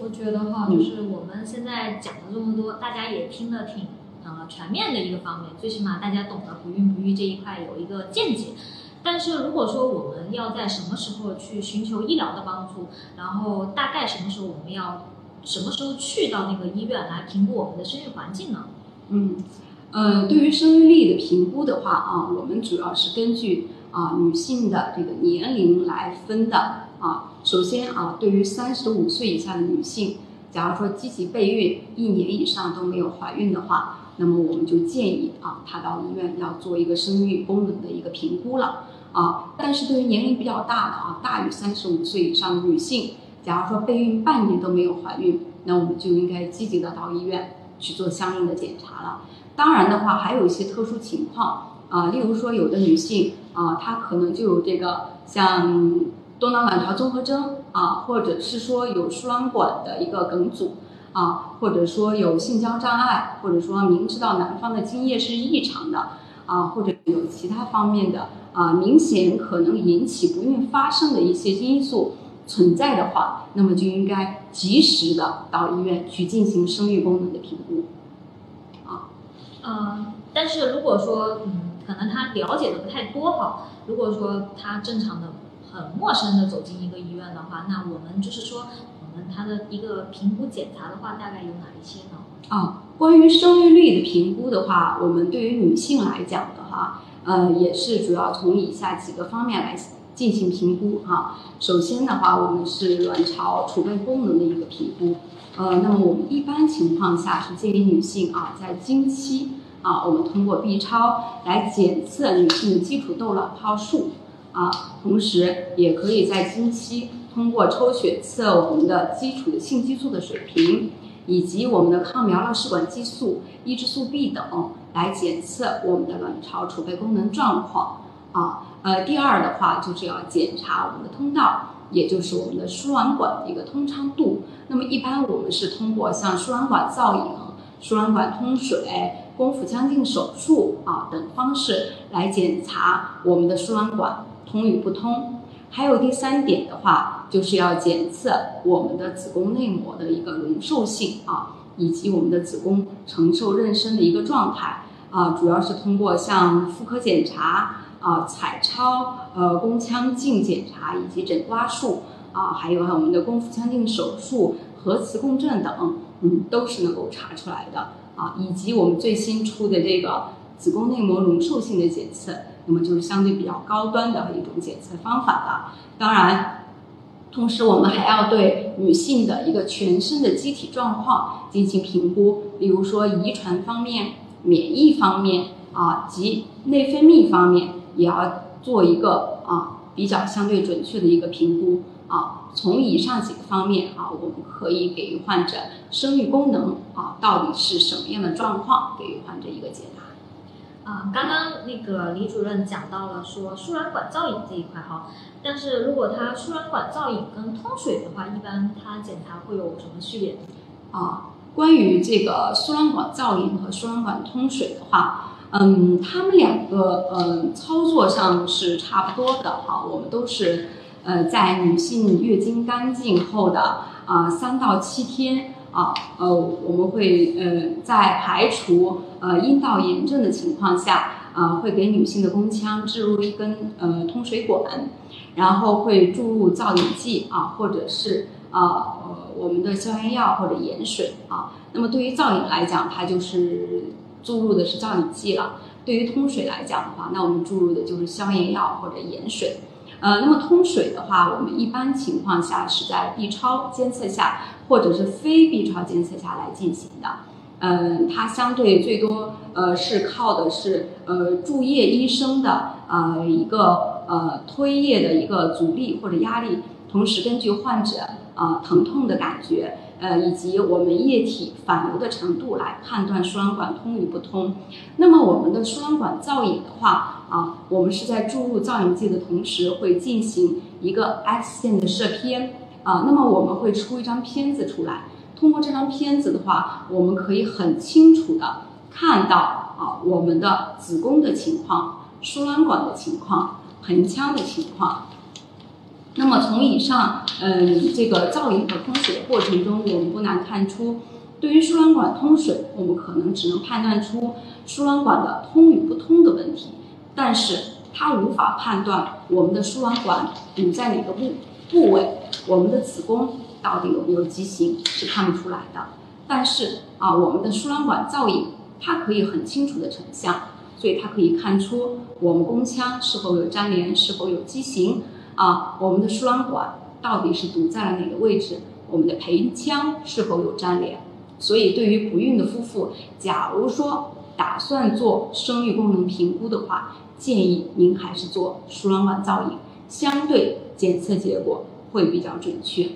我觉得哈，就是我们现在讲了这么多，大家也听得挺呃全面的一个方面，最起码大家懂得不孕不育这一块有一个见解。但是如果说我们要在什么时候去寻求医疗的帮助，然后大概什么时候我们要什么时候去到那个医院来评估我们的生育环境呢？嗯，呃，对于生育力的评估的话啊，我们主要是根据啊女性的这个年龄来分的啊。首先啊，对于三十五岁以下的女性，假如说积极备孕一年以上都没有怀孕的话，那么我们就建议啊她到医院要做一个生育功能的一个评估了啊。但是对于年龄比较大的啊，大于三十五岁以上的女性，假如说备孕半年都没有怀孕，那我们就应该积极的到医院去做相应的检查了。当然的话，还有一些特殊情况啊，例如说有的女性啊，她可能就有这个像。多囊卵巢综合征啊，或者是说有输卵管的一个梗阻啊，或者说有性交障碍，或者说明知道男方的精液是异常的啊，或者有其他方面的啊明显可能引起不孕发生的一些因素存在的话，那么就应该及时的到医院去进行生育功能的评估。嗯，但是如果说嗯，可能他了解的不太多哈，如果说他正常的。很陌生的走进一个医院的话，那我们就是说，我们他的一个评估检查的话，大概有哪一些呢？啊，关于生育率的评估的话，我们对于女性来讲的话，呃，也是主要从以下几个方面来进行评估啊。首先的话，我们是卵巢储备功能的一个评估，呃，那么我们一般情况下是建议女性啊，在经期啊，我们通过 B 超来检测女性的基础窦卵泡数。啊，同时也可以在经期通过抽血测我们的基础的性激素的水平，以及我们的抗苗勒试管激素、抑制素 B 等来检测我们的卵巢储备功能状况。啊，呃，第二的话就是要检查我们的通道，也就是我们的输卵管的一个通畅度。那么一般我们是通过像输卵管造影、输卵管通水。宫腹腔镜手术啊等方式来检查我们的输卵管。通与不通，还有第三点的话，就是要检测我们的子宫内膜的一个容受性啊，以及我们的子宫承受妊娠的一个状态啊，主要是通过像妇科检查啊、彩超、呃宫腔镜检查以及诊刮术啊，还有我们的宫腹腔镜手术、核磁共振等，嗯，都是能够查出来的啊，以及我们最新出的这个子宫内膜容受性的检测。那么就是相对比较高端的一种检测方法了。当然，同时我们还要对女性的一个全身的机体状况进行评估，比如说遗传方面、免疫方面啊及内分泌方面，也要做一个啊比较相对准确的一个评估啊。从以上几个方面啊，我们可以给予患者生育功能啊到底是什么样的状况，给予患者一个解答。啊，刚刚那个李主任讲到了说输卵管造影这一块哈，但是如果他输卵管造影跟通水的话，一般他检查会有什么区别？啊，关于这个输卵管造影和输卵管通水的话，嗯，他们两个嗯操作上是差不多的哈，我们都是呃在女性月经干净后的啊三到七天。啊，呃，我们会呃在排除呃阴道炎症的情况下，啊，会给女性的宫腔置入一根呃通水管，然后会注入造影剂啊，或者是啊我们的消炎药或者盐水啊。那么对于造影来讲，它就是注入的是造影剂了；对于通水来讲的话，那我们注入的就是消炎药或者盐水。呃，那么通水的话，我们一般情况下是在 B 超监测下，或者是非 B 超监测下来进行的。嗯，它相对最多呃是靠的是呃注液医生的呃一个呃推液的一个阻力或者压力，同时根据患者啊疼痛的感觉。呃，以及我们液体反流的程度来判断输卵管通与不通。那么我们的输卵管造影的话，啊，我们是在注入造影剂的同时会进行一个 X 线的射片，啊，那么我们会出一张片子出来。通过这张片子的话，我们可以很清楚的看到啊，我们的子宫的情况、输卵管的情况、盆腔的情况。那么从以上，嗯，这个造影和通水的过程中，我们不难看出，对于输卵管通水，我们可能只能判断出输卵管的通与不通的问题，但是它无法判断我们的输卵管堵在哪个部部位，我们的子宫到底有没有畸形是看不出来的。但是啊，我们的输卵管造影，它可以很清楚的成像，所以它可以看出我们宫腔是否有粘连，是否有畸形。啊，我们的输卵管到底是堵在了哪个位置？我们的盆腔是否有粘连？所以，对于不孕的夫妇，假如说打算做生育功能评估的话，建议您还是做输卵管造影，相对检测结果会比较准确。